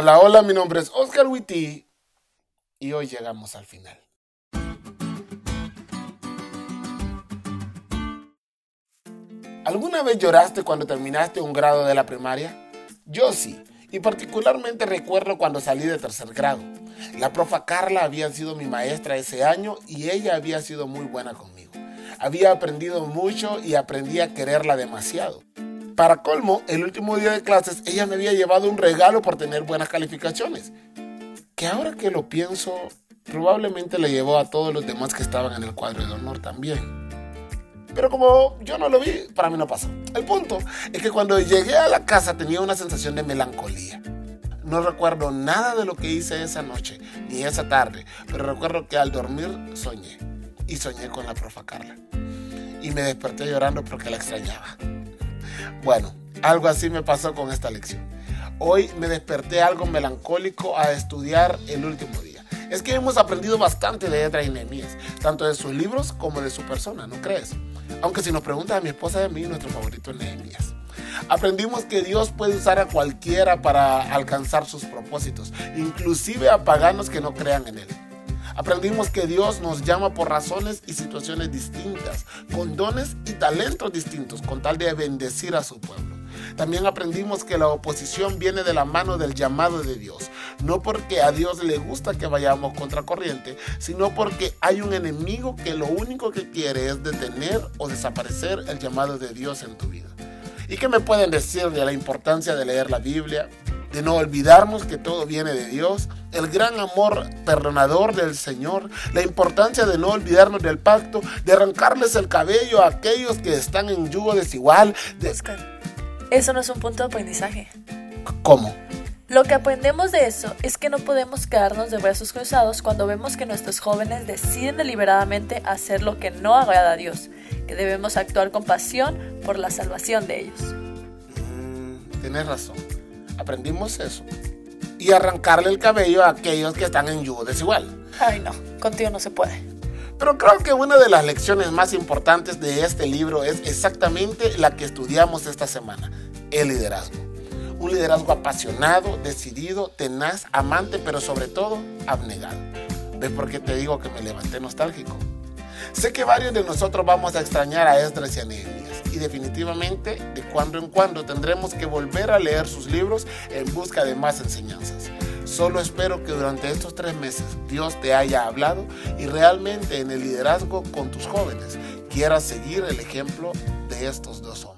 Hola, hola, mi nombre es Oscar Witty y hoy llegamos al final. ¿Alguna vez lloraste cuando terminaste un grado de la primaria? Yo sí, y particularmente recuerdo cuando salí de tercer grado. La profa Carla había sido mi maestra ese año y ella había sido muy buena conmigo. Había aprendido mucho y aprendí a quererla demasiado. Para colmo, el último día de clases ella me había llevado un regalo por tener buenas calificaciones. Que ahora que lo pienso, probablemente le llevó a todos los demás que estaban en el cuadro de honor también. Pero como yo no lo vi, para mí no pasó. El punto es que cuando llegué a la casa tenía una sensación de melancolía. No recuerdo nada de lo que hice esa noche, ni esa tarde, pero recuerdo que al dormir soñé. Y soñé con la profa Carla. Y me desperté llorando porque la extrañaba. Bueno, algo así me pasó con esta lección. Hoy me desperté algo melancólico a estudiar el último día. Es que hemos aprendido bastante de Edra y Nehemías, tanto de sus libros como de su persona, ¿no crees? Aunque si nos preguntas a mi esposa y a mí, nuestro favorito es Nehemías. Aprendimos que Dios puede usar a cualquiera para alcanzar sus propósitos, inclusive a paganos que no crean en Él. Aprendimos que Dios nos llama por razones y situaciones distintas, con dones y talentos distintos, con tal de bendecir a su pueblo. También aprendimos que la oposición viene de la mano del llamado de Dios, no porque a Dios le gusta que vayamos contra corriente, sino porque hay un enemigo que lo único que quiere es detener o desaparecer el llamado de Dios en tu vida. ¿Y qué me pueden decir de la importancia de leer la Biblia, de no olvidarnos que todo viene de Dios, el gran amor perdonador del Señor, la importancia de no olvidarnos del pacto, de arrancarles el cabello a aquellos que están en yugo desigual. De... Oscar, eso no es un punto de aprendizaje. ¿Cómo? Lo que aprendemos de eso es que no podemos quedarnos de brazos cruzados cuando vemos que nuestros jóvenes deciden deliberadamente hacer lo que no agrada a Dios, que debemos actuar con pasión por la salvación de ellos. Mm, tienes razón aprendimos eso. Y arrancarle el cabello a aquellos que están en yugo desigual. Ay, no, contigo no se puede. Pero creo que una de las lecciones más importantes de este libro es exactamente la que estudiamos esta semana, el liderazgo. Un liderazgo apasionado, decidido, tenaz, amante, pero sobre todo abnegado. ¿Ves por qué te digo que me levanté nostálgico? Sé que varios de nosotros vamos a extrañar a Esdras y a Nehemías y definitivamente de cuando en cuando tendremos que volver a leer sus libros en busca de más enseñanzas. Solo espero que durante estos tres meses Dios te haya hablado y realmente en el liderazgo con tus jóvenes quieras seguir el ejemplo de estos dos hombres.